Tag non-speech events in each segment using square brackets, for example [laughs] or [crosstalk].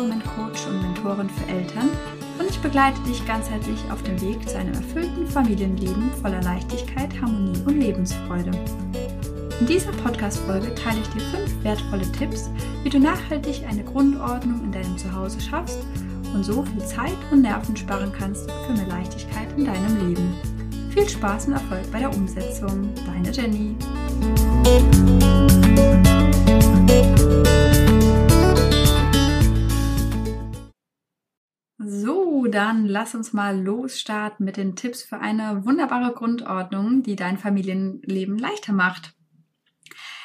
Jenny Gondolf, Empowerment Coach und Mentorin für Eltern und ich begleite dich ganzheitlich auf dem Weg zu einem erfüllten Familienleben voller Leichtigkeit, Harmonie und Lebensfreude. In dieser Podcast-Folge teile ich dir fünf wertvolle Tipps, wie du nachhaltig eine Grundordnung in deinem Zuhause schaffst und so viel Zeit und Nerven sparen kannst für mehr Leichtigkeit in deinem Leben. Viel Spaß und Erfolg bei der Umsetzung. Deine Jenny. Dann lass uns mal losstarten mit den Tipps für eine wunderbare Grundordnung, die dein Familienleben leichter macht.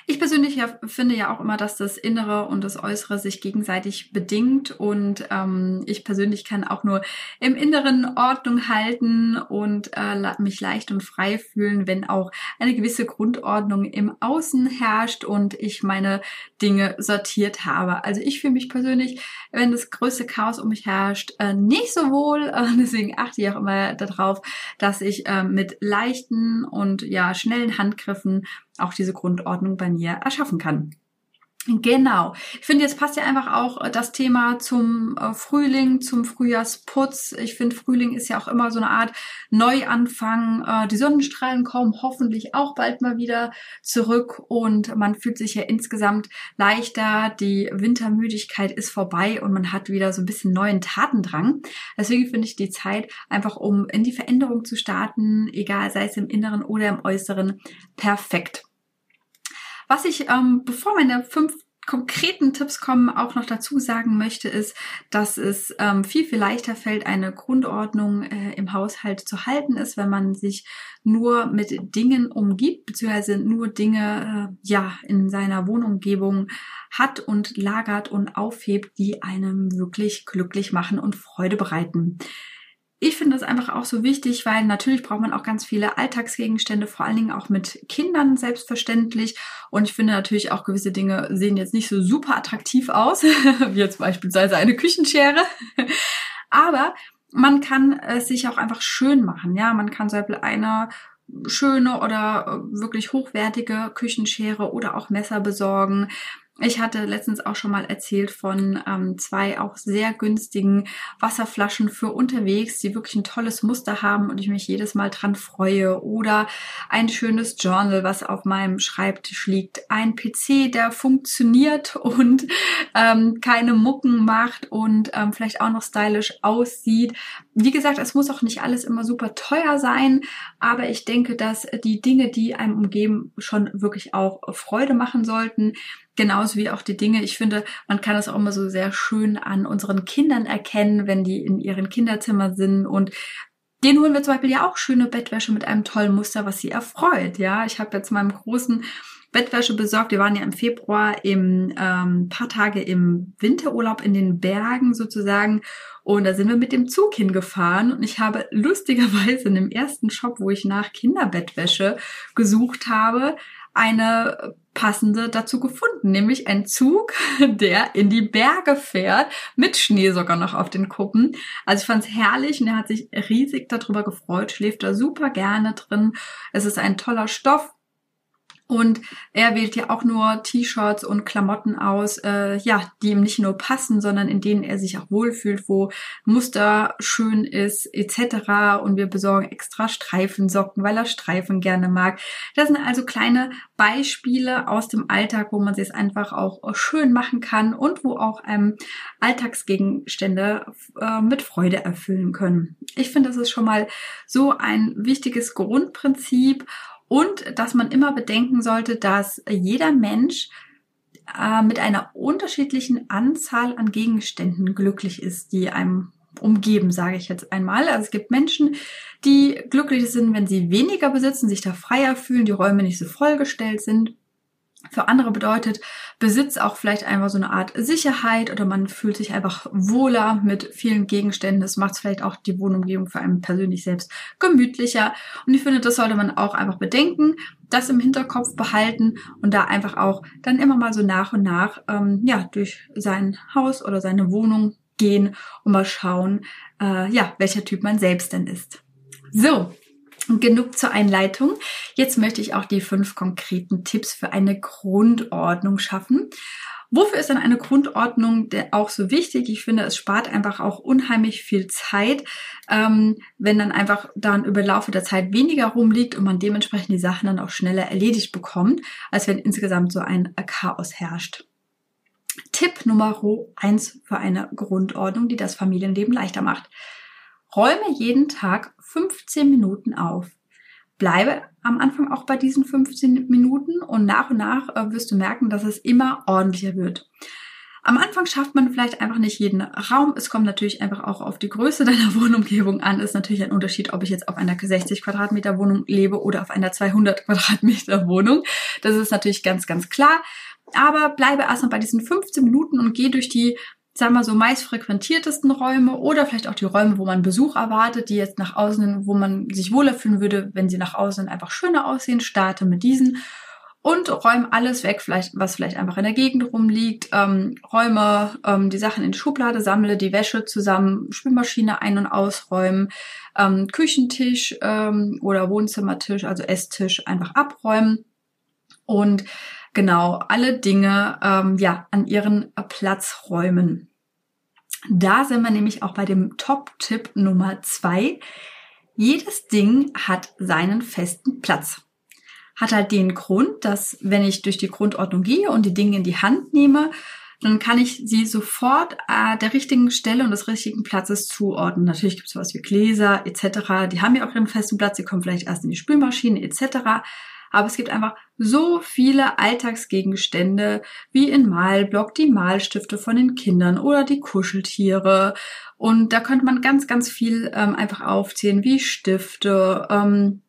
Ich persönlich ja, finde ja auch immer, dass das Innere und das Äußere sich gegenseitig bedingt und ähm, ich persönlich kann auch nur im Inneren Ordnung halten und äh, mich leicht und frei fühlen, wenn auch eine gewisse Grundordnung im Außen herrscht und ich meine Dinge sortiert habe. Also ich fühle mich persönlich, wenn das größte Chaos um mich herrscht, äh, nicht so wohl. [laughs] Äh, deswegen achte ich auch immer darauf, dass ich äh, mit leichten und ja schnellen Handgriffen auch diese Grundordnung bei mir erschaffen kann. Genau. Ich finde, jetzt passt ja einfach auch äh, das Thema zum äh, Frühling, zum Frühjahrsputz. Ich finde, Frühling ist ja auch immer so eine Art Neuanfang. Äh, die Sonnenstrahlen kommen hoffentlich auch bald mal wieder zurück und man fühlt sich ja insgesamt leichter. Die Wintermüdigkeit ist vorbei und man hat wieder so ein bisschen neuen Tatendrang. Deswegen finde ich die Zeit einfach, um in die Veränderung zu starten, egal sei es im Inneren oder im Äußeren, perfekt. Was ich, ähm, bevor meine fünf konkreten Tipps kommen, auch noch dazu sagen möchte, ist, dass es ähm, viel, viel leichter fällt, eine Grundordnung äh, im Haushalt zu halten ist, wenn man sich nur mit Dingen umgibt, beziehungsweise nur Dinge äh, ja in seiner Wohnumgebung hat und lagert und aufhebt, die einem wirklich glücklich machen und Freude bereiten ich finde das einfach auch so wichtig, weil natürlich braucht man auch ganz viele Alltagsgegenstände, vor allen Dingen auch mit Kindern selbstverständlich. Und ich finde natürlich auch gewisse Dinge sehen jetzt nicht so super attraktiv aus, [laughs] wie jetzt beispielsweise eine Küchenschere. Aber man kann es sich auch einfach schön machen. Ja, man kann zum Beispiel eine schöne oder wirklich hochwertige Küchenschere oder auch Messer besorgen. Ich hatte letztens auch schon mal erzählt von ähm, zwei auch sehr günstigen Wasserflaschen für unterwegs, die wirklich ein tolles Muster haben und ich mich jedes Mal dran freue. Oder ein schönes Journal, was auf meinem Schreibtisch liegt. Ein PC, der funktioniert und ähm, keine Mucken macht und ähm, vielleicht auch noch stylisch aussieht. Wie gesagt, es muss auch nicht alles immer super teuer sein, aber ich denke, dass die Dinge, die einem umgeben, schon wirklich auch Freude machen sollten. Genauso wie auch die Dinge. Ich finde, man kann das auch immer so sehr schön an unseren Kindern erkennen, wenn die in ihren Kinderzimmern sind und den holen wir zum Beispiel ja auch schöne Bettwäsche mit einem tollen Muster, was sie erfreut. Ja, ich habe jetzt meinem großen Bettwäsche besorgt. Wir waren ja im Februar im ähm, paar Tage im Winterurlaub in den Bergen sozusagen und da sind wir mit dem Zug hingefahren und ich habe lustigerweise in dem ersten Shop, wo ich nach Kinderbettwäsche gesucht habe, eine passende dazu gefunden, nämlich ein Zug, [laughs] der in die Berge fährt, mit Schnee sogar noch auf den Kuppen. Also ich fand es herrlich und er hat sich riesig darüber gefreut, schläft da super gerne drin. Es ist ein toller Stoff, und er wählt ja auch nur T-Shirts und Klamotten aus, äh, ja, die ihm nicht nur passen, sondern in denen er sich auch wohlfühlt, wo Muster schön ist, etc. Und wir besorgen extra Streifensocken, weil er Streifen gerne mag. Das sind also kleine Beispiele aus dem Alltag, wo man sich es einfach auch schön machen kann und wo auch ähm, Alltagsgegenstände äh, mit Freude erfüllen können. Ich finde, das ist schon mal so ein wichtiges Grundprinzip und dass man immer bedenken sollte, dass jeder Mensch äh, mit einer unterschiedlichen Anzahl an Gegenständen glücklich ist, die einem umgeben, sage ich jetzt einmal. Also es gibt Menschen, die glücklich sind, wenn sie weniger besitzen, sich da freier fühlen, die Räume nicht so vollgestellt sind. Für andere bedeutet Besitz auch vielleicht einfach so eine Art Sicherheit oder man fühlt sich einfach wohler mit vielen Gegenständen. Das macht vielleicht auch die Wohnumgebung für einen persönlich selbst gemütlicher. Und ich finde, das sollte man auch einfach bedenken, das im Hinterkopf behalten und da einfach auch dann immer mal so nach und nach ähm, ja durch sein Haus oder seine Wohnung gehen und mal schauen, äh, ja welcher Typ man selbst denn ist. So, Genug zur Einleitung. Jetzt möchte ich auch die fünf konkreten Tipps für eine Grundordnung schaffen. Wofür ist dann eine Grundordnung auch so wichtig? Ich finde, es spart einfach auch unheimlich viel Zeit, ähm, wenn dann einfach dann über Laufe der Zeit weniger rumliegt und man dementsprechend die Sachen dann auch schneller erledigt bekommt, als wenn insgesamt so ein Chaos herrscht. Tipp Nummer eins für eine Grundordnung, die das Familienleben leichter macht. Räume jeden Tag 15 Minuten auf. Bleibe am Anfang auch bei diesen 15 Minuten und nach und nach äh, wirst du merken, dass es immer ordentlicher wird. Am Anfang schafft man vielleicht einfach nicht jeden Raum. Es kommt natürlich einfach auch auf die Größe [laughs] deiner Wohnumgebung an. Ist natürlich ein Unterschied, ob ich jetzt auf einer 60 Quadratmeter Wohnung lebe oder auf einer 200 Quadratmeter Wohnung. Das ist natürlich ganz, ganz klar. Aber bleibe erstmal bei diesen 15 Minuten und geh durch die sagen wir so, meist frequentiertesten Räume oder vielleicht auch die Räume, wo man Besuch erwartet, die jetzt nach außen, wo man sich wohler fühlen würde, wenn sie nach außen einfach schöner aussehen, starte mit diesen. Und räume alles weg, vielleicht, was vielleicht einfach in der Gegend rumliegt, ähm, räume ähm, die Sachen in die Schublade, sammle die Wäsche zusammen, Spülmaschine ein- und ausräumen, ähm, Küchentisch ähm, oder Wohnzimmertisch, also Esstisch einfach abräumen. Und genau alle Dinge ähm, ja an ihren Platz räumen. Da sind wir nämlich auch bei dem Top-Tipp Nummer zwei. Jedes Ding hat seinen festen Platz. Hat halt den Grund, dass wenn ich durch die Grundordnung gehe und die Dinge in die Hand nehme, dann kann ich sie sofort äh, der richtigen Stelle und des richtigen Platzes zuordnen. Natürlich gibt es sowas wie Gläser etc. Die haben ja auch ihren festen Platz, die kommen vielleicht erst in die Spülmaschine etc. Aber es gibt einfach so viele Alltagsgegenstände, wie in Malblock die Malstifte von den Kindern oder die Kuscheltiere. Und da könnte man ganz, ganz viel ähm, einfach aufzählen, wie Stifte, ähm,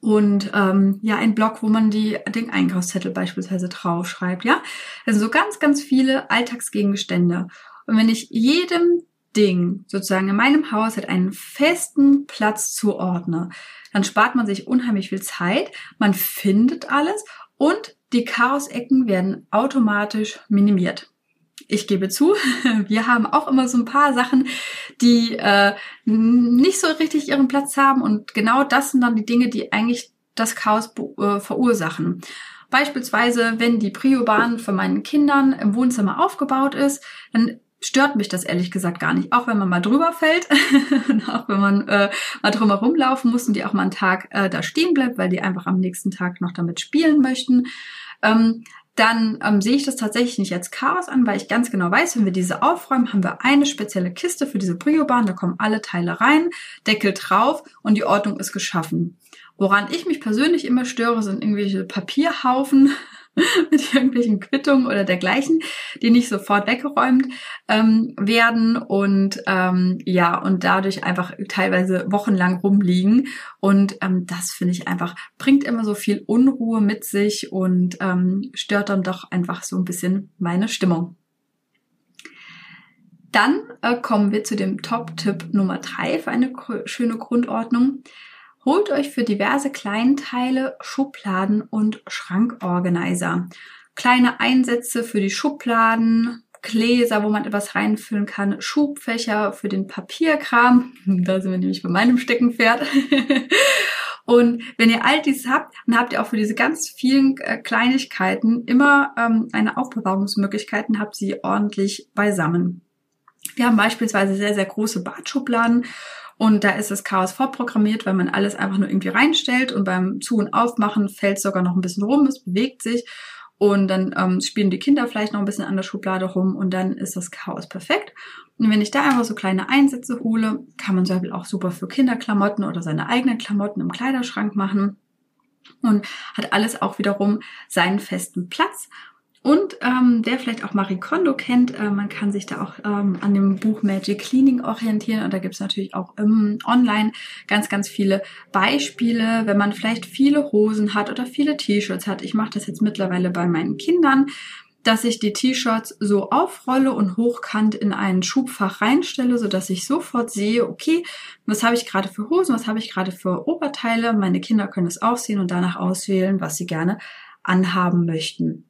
und ähm, ja ein Block, wo man die den Einkaufszettel beispielsweise draufschreibt, ja. Also so ganz ganz viele Alltagsgegenstände. Und wenn ich jedem Ding sozusagen in meinem Haushalt einen festen Platz zuordne, dann spart man sich unheimlich viel Zeit, man findet alles und die Chaosecken werden automatisch minimiert. Ich gebe zu, [laughs] wir haben auch immer so ein paar Sachen, die äh, nicht so richtig ihren Platz haben und genau das sind dann die Dinge, die eigentlich das Chaos äh, verursachen. Beispielsweise, wenn die Prio-Bahn von meinen Kindern im Wohnzimmer aufgebaut ist, dann stört mich das ehrlich gesagt gar nicht. Auch wenn man mal drüber fällt [laughs] und auch wenn man äh, mal drum herum laufen muss und die auch mal einen Tag äh, da stehen bleibt, weil die einfach am nächsten Tag noch damit spielen möchten. Ähm, dann ähm, sehe ich das tatsächlich nicht als Chaos an, weil ich ganz genau weiß, wenn wir diese aufräumen, haben wir eine spezielle Kiste für diese Brio-Bahn, da kommen alle Teile rein, Deckel drauf und die Ordnung ist geschaffen. Woran ich mich persönlich immer störe, sind irgendwelche Papierhaufen, [laughs] mit irgendwelchen Quittungen oder dergleichen, die nicht sofort weggeräumt ähm, werden und ähm, ja, und dadurch einfach teilweise wochenlang rumliegen. Und ähm, das finde ich einfach, bringt immer so viel Unruhe mit sich und ähm, stört dann doch einfach so ein bisschen meine Stimmung. Dann äh, kommen wir zu dem Top-Tipp Nummer drei für eine schöne Grundordnung. Holt euch für diverse Kleinteile Schubladen und Schrankorganizer. Kleine Einsätze für die Schubladen, Gläser, wo man etwas reinfüllen kann, Schubfächer für den Papierkram. [laughs] Da sind wir nämlich bei meinem Steckenpferd. [laughs] Und wenn ihr all dies habt, dann habt ihr auch für diese ganz vielen äh, Kleinigkeiten immer ähm, eine Aufbewahrungsmöglichkeit und habt sie ordentlich beisammen. Wir haben beispielsweise sehr, sehr große Badschubladen und da ist das Chaos vorprogrammiert, weil man alles einfach nur irgendwie reinstellt und beim Zu- und Aufmachen fällt sogar noch ein bisschen rum, es bewegt sich. Und dann ähm, spielen die Kinder vielleicht noch ein bisschen an der Schublade rum und dann ist das Chaos perfekt. Und wenn ich da einfach so kleine Einsätze hole, kann man zum Beispiel auch super für Kinderklamotten oder seine eigenen Klamotten im Kleiderschrank machen. Und hat alles auch wiederum seinen festen Platz und ähm, wer vielleicht auch Marie Kondo kennt, äh, man kann sich da auch ähm, an dem Buch Magic Cleaning orientieren. Und da gibt es natürlich auch ähm, online ganz, ganz viele Beispiele, wenn man vielleicht viele Hosen hat oder viele T-Shirts hat. Ich mache das jetzt mittlerweile bei meinen Kindern dass ich die T-Shirts so aufrolle und hochkant in ein Schubfach reinstelle, so dass ich sofort sehe, okay, was habe ich gerade für Hosen, was habe ich gerade für Oberteile. Meine Kinder können es auch sehen und danach auswählen, was sie gerne anhaben möchten.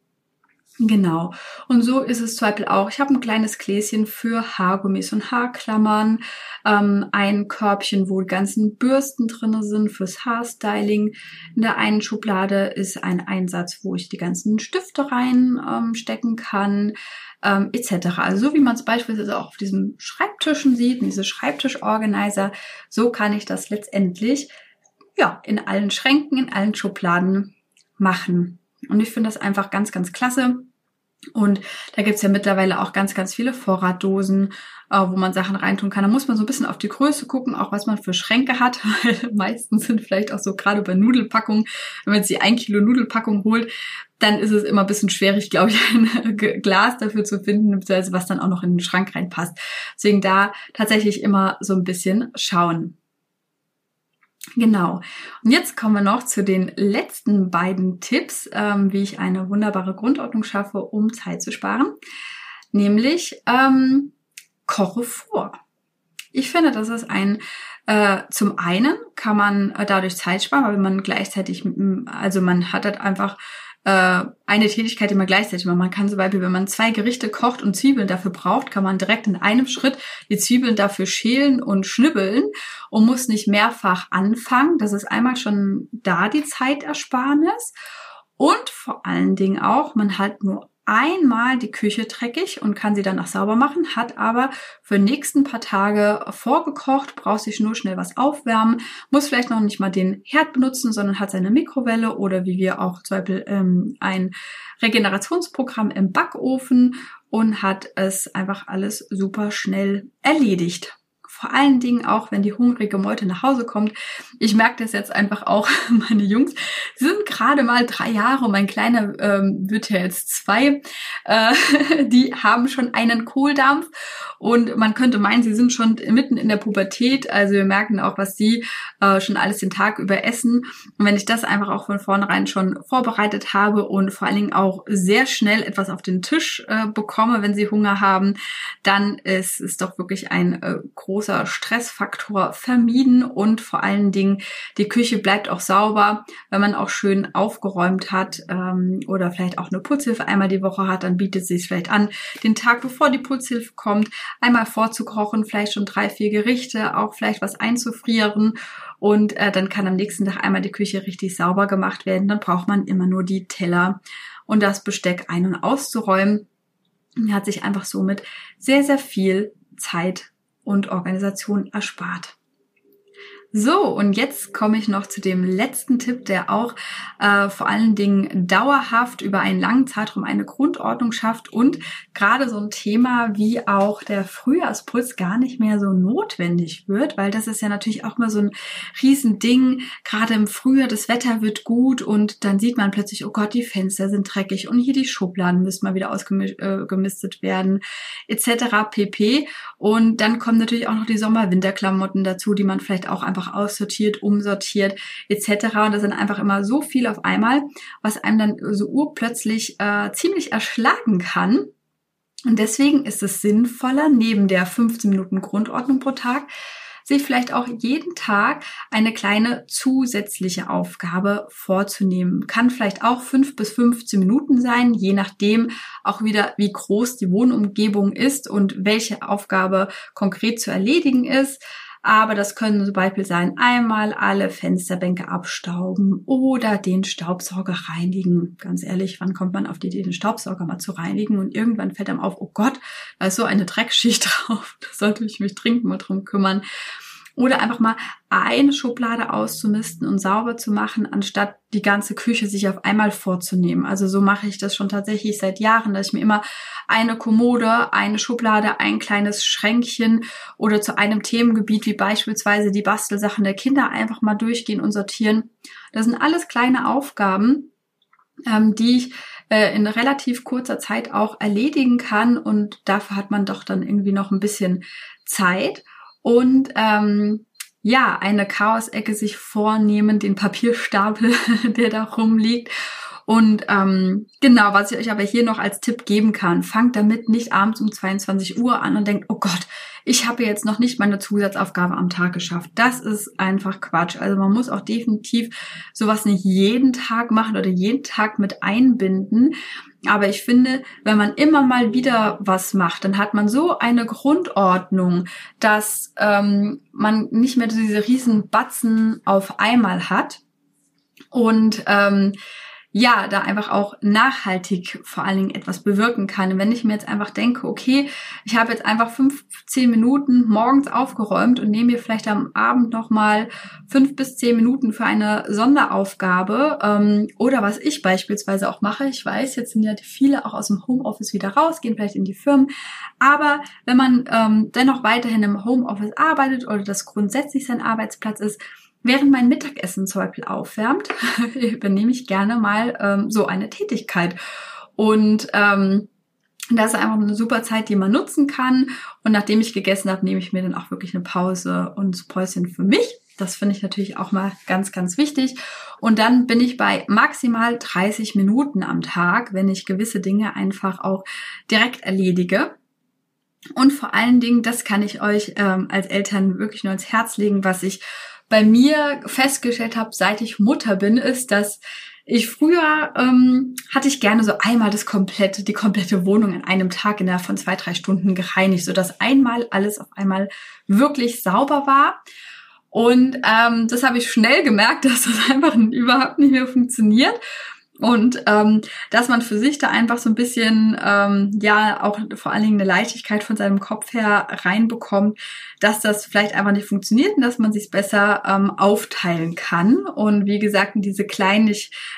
Genau. Und so ist es zum Beispiel auch. Ich habe ein kleines Gläschen für Haargummis und Haarklammern, ähm, ein Körbchen, wo die ganzen Bürsten drinne sind fürs Haarstyling. In der einen Schublade ist ein Einsatz, wo ich die ganzen Stifte reinstecken ähm, kann, ähm, etc. Also so wie man es beispielsweise auch auf diesen Schreibtischen sieht, diese Schreibtischorganizer, so kann ich das letztendlich ja in allen Schränken, in allen Schubladen machen. Und ich finde das einfach ganz, ganz klasse. Und da gibt's ja mittlerweile auch ganz, ganz viele Vorratdosen, äh, wo man Sachen reintun kann. Da muss man so ein bisschen auf die Größe gucken, auch was man für Schränke hat. [laughs] Weil meistens sind vielleicht auch so gerade bei Nudelpackungen, wenn man die 1 Kilo Nudelpackung holt, dann ist es immer ein bisschen schwierig, glaube ich, [laughs] ein Glas dafür zu finden, was dann auch noch in den Schrank reinpasst. Deswegen da tatsächlich immer so ein bisschen schauen. Genau. Und jetzt kommen wir noch zu den letzten beiden Tipps, ähm, wie ich eine wunderbare Grundordnung schaffe, um Zeit zu sparen. Nämlich ähm, koche vor. Ich finde, das ist ein äh, zum einen kann man äh, dadurch Zeit sparen, weil man gleichzeitig, also man hat halt einfach äh, eine Tätigkeit, man gleichzeitig macht. Man kann zum Beispiel, wenn man zwei Gerichte kocht und Zwiebeln dafür braucht, kann man direkt in einem Schritt die Zwiebeln dafür schälen und schnibbeln und muss nicht mehrfach anfangen. Das ist einmal schon da die Zeitersparnis. Und vor allen Dingen auch, man hat nur einmal die Küche dreckig und kann sie danach sauber machen, hat aber für nächsten paar Tage vorgekocht, braucht sich nur schnell was aufwärmen, muss vielleicht noch nicht mal den Herd benutzen, sondern hat seine Mikrowelle oder wie wir auch zum Beispiel ähm, ein Regenerationsprogramm im Backofen und hat es einfach alles super schnell erledigt. Vor allen Dingen auch, wenn die hungrige Meute nach Hause kommt. Ich merke das jetzt einfach auch, [laughs] meine Jungs sind gerade mal drei Jahre, mein Kleiner ähm, wird ja jetzt zwei. Äh, [laughs] die haben schon einen Kohldampf und man könnte meinen, sie sind schon mitten in der Pubertät. Also wir merken auch, was sie äh, schon alles den Tag über essen. Und wenn ich das einfach auch von vornherein schon vorbereitet habe und vor allen Dingen auch sehr schnell etwas auf den Tisch äh, bekomme, wenn sie Hunger haben, dann ist es doch wirklich ein äh, großes großer Stressfaktor vermieden und vor allen Dingen die Küche bleibt auch sauber, wenn man auch schön aufgeräumt hat ähm, oder vielleicht auch eine Putzhilfe einmal die Woche hat, dann bietet es sich vielleicht an, den Tag bevor die Putzhilfe kommt, einmal vorzukochen, vielleicht schon drei, vier Gerichte, auch vielleicht was einzufrieren und äh, dann kann am nächsten Tag einmal die Küche richtig sauber gemacht werden. Dann braucht man immer nur die Teller und das Besteck ein- und auszuräumen. Hat sich einfach somit sehr, sehr viel Zeit und Organisation erspart. So, und jetzt komme ich noch zu dem letzten Tipp, der auch äh, vor allen Dingen dauerhaft über einen langen Zeitraum eine Grundordnung schafft und gerade so ein Thema wie auch der Frühjahrsputz gar nicht mehr so notwendig wird, weil das ist ja natürlich auch mal so ein Riesending. Gerade im Frühjahr, das Wetter wird gut und dann sieht man plötzlich, oh Gott, die Fenster sind dreckig und hier die Schubladen müssen mal wieder ausgemistet äh, werden, etc. pp. Und dann kommen natürlich auch noch die Sommer-Winterklamotten dazu, die man vielleicht auch einfach aussortiert, umsortiert etc. Und das sind einfach immer so viel auf einmal, was einem dann so urplötzlich äh, ziemlich erschlagen kann. Und deswegen ist es sinnvoller, neben der 15 Minuten Grundordnung pro Tag, sich vielleicht auch jeden Tag eine kleine zusätzliche Aufgabe vorzunehmen. Kann vielleicht auch fünf bis 15 Minuten sein, je nachdem auch wieder, wie groß die Wohnumgebung ist und welche Aufgabe konkret zu erledigen ist. Aber das können zum Beispiel sein, einmal alle Fensterbänke abstauben oder den Staubsauger reinigen. Ganz ehrlich, wann kommt man auf die Idee, den Staubsauger mal zu reinigen? Und irgendwann fällt einem auf, oh Gott, da ist so eine Dreckschicht [laughs] drauf. Da sollte ich mich dringend mal drum kümmern. Oder einfach mal eine Schublade auszumisten und sauber zu machen, anstatt die ganze Küche sich auf einmal vorzunehmen. Also so mache ich das schon tatsächlich seit Jahren, dass ich mir immer eine Kommode, eine Schublade, ein kleines Schränkchen oder zu einem Themengebiet wie beispielsweise die Bastelsachen der Kinder einfach mal durchgehen und sortieren. Das sind alles kleine Aufgaben, ähm, die ich äh, in relativ kurzer Zeit auch erledigen kann und dafür hat man doch dann irgendwie noch ein bisschen Zeit und ähm, ja, eine Chaosecke sich vornehmen, den Papierstapel, [laughs] der da rumliegt. Und ähm, genau, was ich euch aber hier noch als Tipp geben kann, fangt damit nicht abends um 22 Uhr an und denkt, oh Gott, ich habe jetzt noch nicht meine Zusatzaufgabe am Tag geschafft. Das ist einfach Quatsch. Also man muss auch definitiv sowas nicht jeden Tag machen oder jeden Tag mit einbinden. Aber ich finde, wenn man immer mal wieder was macht, dann hat man so eine Grundordnung, dass ähm, man nicht mehr diese riesen Batzen auf einmal hat. Und ähm, ja, da einfach auch nachhaltig vor allen Dingen etwas bewirken kann. Und wenn ich mir jetzt einfach denke, okay, ich habe jetzt einfach 15 Minuten morgens aufgeräumt und nehme mir vielleicht am Abend nochmal fünf bis zehn Minuten für eine Sonderaufgabe ähm, oder was ich beispielsweise auch mache. Ich weiß, jetzt sind ja viele auch aus dem Homeoffice wieder raus, gehen vielleicht in die Firmen. Aber wenn man ähm, dennoch weiterhin im Homeoffice arbeitet oder das grundsätzlich sein Arbeitsplatz ist, Während mein Mittagessen zum Beispiel aufwärmt, [laughs] übernehme ich gerne mal ähm, so eine Tätigkeit. Und ähm, das ist einfach eine super Zeit, die man nutzen kann. Und nachdem ich gegessen habe, nehme ich mir dann auch wirklich eine Pause und ein Päuschen für mich. Das finde ich natürlich auch mal ganz, ganz wichtig. Und dann bin ich bei maximal 30 Minuten am Tag, wenn ich gewisse Dinge einfach auch direkt erledige. Und vor allen Dingen, das kann ich euch ähm, als Eltern wirklich nur ins Herz legen, was ich bei mir festgestellt habe, seit ich Mutter bin, ist, dass ich früher ähm, hatte ich gerne so einmal das komplette, die komplette Wohnung in einem Tag innerhalb von zwei, drei Stunden gereinigt, so dass einmal alles auf einmal wirklich sauber war. Und ähm, das habe ich schnell gemerkt, [laughs] dass das einfach überhaupt nicht mehr funktioniert. Und ähm, dass man für sich da einfach so ein bisschen, ähm, ja, auch vor allen Dingen eine Leichtigkeit von seinem Kopf her reinbekommt, dass das vielleicht einfach nicht funktioniert und dass man sich besser ähm, aufteilen kann. Und wie gesagt, diese kleinen,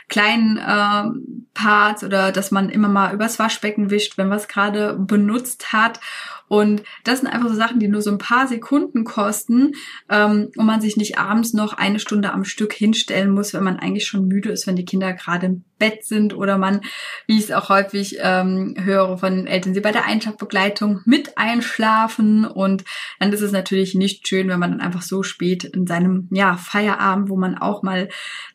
kleinen ähm, Parts oder dass man immer mal übers Waschbecken wischt, wenn man es gerade benutzt hat und das sind einfach so Sachen, die nur so ein paar Sekunden kosten ähm, und man sich nicht abends noch eine Stunde am Stück hinstellen muss, wenn man eigentlich schon müde ist, wenn die Kinder gerade im Bett sind oder man, wie ich es auch häufig ähm, höre von Eltern, sie bei der Einschlafbegleitung mit einschlafen und dann ist es natürlich nicht schön, wenn man dann einfach so spät in seinem ja Feierabend, wo man auch mal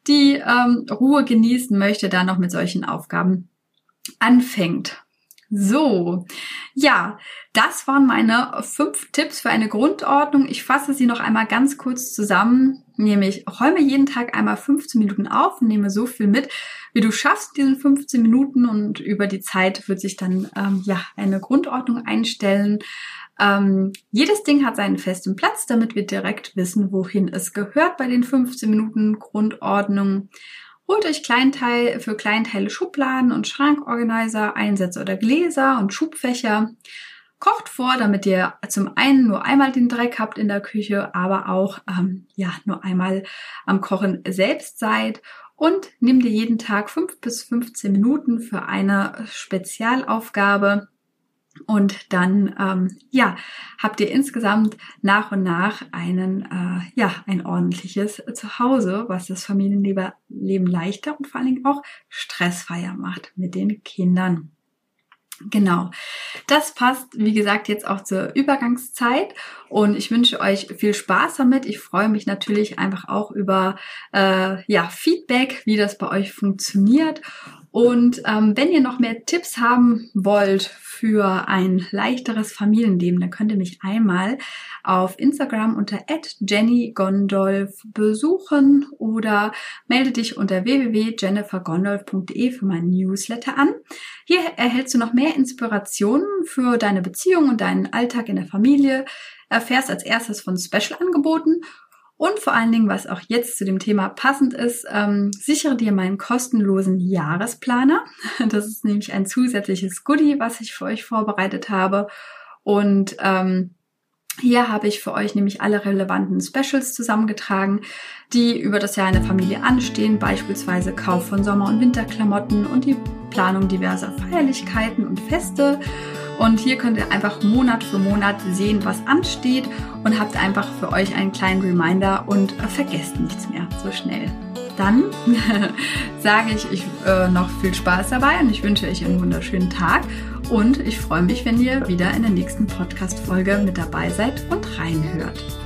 die ähm, Ruhe genießen möchte, da noch mit solchen Aufgaben anfängt. So, ja, das waren meine fünf Tipps für eine Grundordnung. Ich fasse sie noch einmal ganz kurz zusammen, nämlich räume jeden Tag einmal 15 Minuten auf und nehme so viel mit, wie du schaffst, diesen 15 Minuten und über die Zeit wird sich dann ähm, ja eine Grundordnung einstellen. Ähm, jedes Ding hat seinen festen Platz, damit wir direkt wissen, wohin es gehört bei den 15 Minuten Grundordnung. Holt euch Kleinteil für Kleinteile Schubladen und Schrankorganizer, Einsätze oder Gläser und Schubfächer. Kocht vor, damit ihr zum einen nur einmal den Dreck habt in der Küche, aber auch ähm, ja nur einmal am Kochen selbst seid. Und nimm dir jeden Tag fünf bis 15 Minuten für eine Spezialaufgabe. Und dann, ähm, ja, habt ihr insgesamt nach und nach einen, äh, ja, ein ordentliches Zuhause, was das Familienleben leichter und vor allen Dingen auch stressfreier macht mit den Kindern. Genau. Das passt, wie gesagt, jetzt auch zur Übergangszeit und ich wünsche euch viel Spaß damit. Ich freue mich natürlich einfach auch über äh, ja, Feedback, wie das bei euch funktioniert. Und ähm, wenn ihr noch mehr Tipps haben wollt für ein leichteres Familienleben, dann könnt ihr mich einmal auf Instagram unter @jennygondolf besuchen oder melde dich unter www.jennifergondolf.de für meinen Newsletter an. Hier erhältst du noch mehr Inspirationen für deine Beziehung und deinen Alltag in der Familie, erfährst als erstes von Special-Angeboten und vor allen Dingen, was auch jetzt zu dem Thema passend ist, ähm, sichere dir meinen kostenlosen Jahresplaner. [laughs] Das ist nämlich ein zusätzliches Goodie, was ich für euch vorbereitet habe. Und ähm, hier habe ich für euch nämlich alle relevanten Specials zusammengetragen, die über das Jahr in der Familie anstehen, beispielsweise Kauf von Sommer- und Winterklamotten und die Planung diverser Feierlichkeiten und Feste. Und hier könnt ihr einfach Monat für Monat sehen, was ansteht und habt einfach für euch einen kleinen Reminder und vergesst nichts mehr so schnell. Dann [laughs] sage ich, ich äh, noch viel Spaß dabei und ich wünsche euch einen wunderschönen Tag und ich freue mich, wenn ihr wieder in der nächsten Podcast-Folge mit dabei seid und reinhört.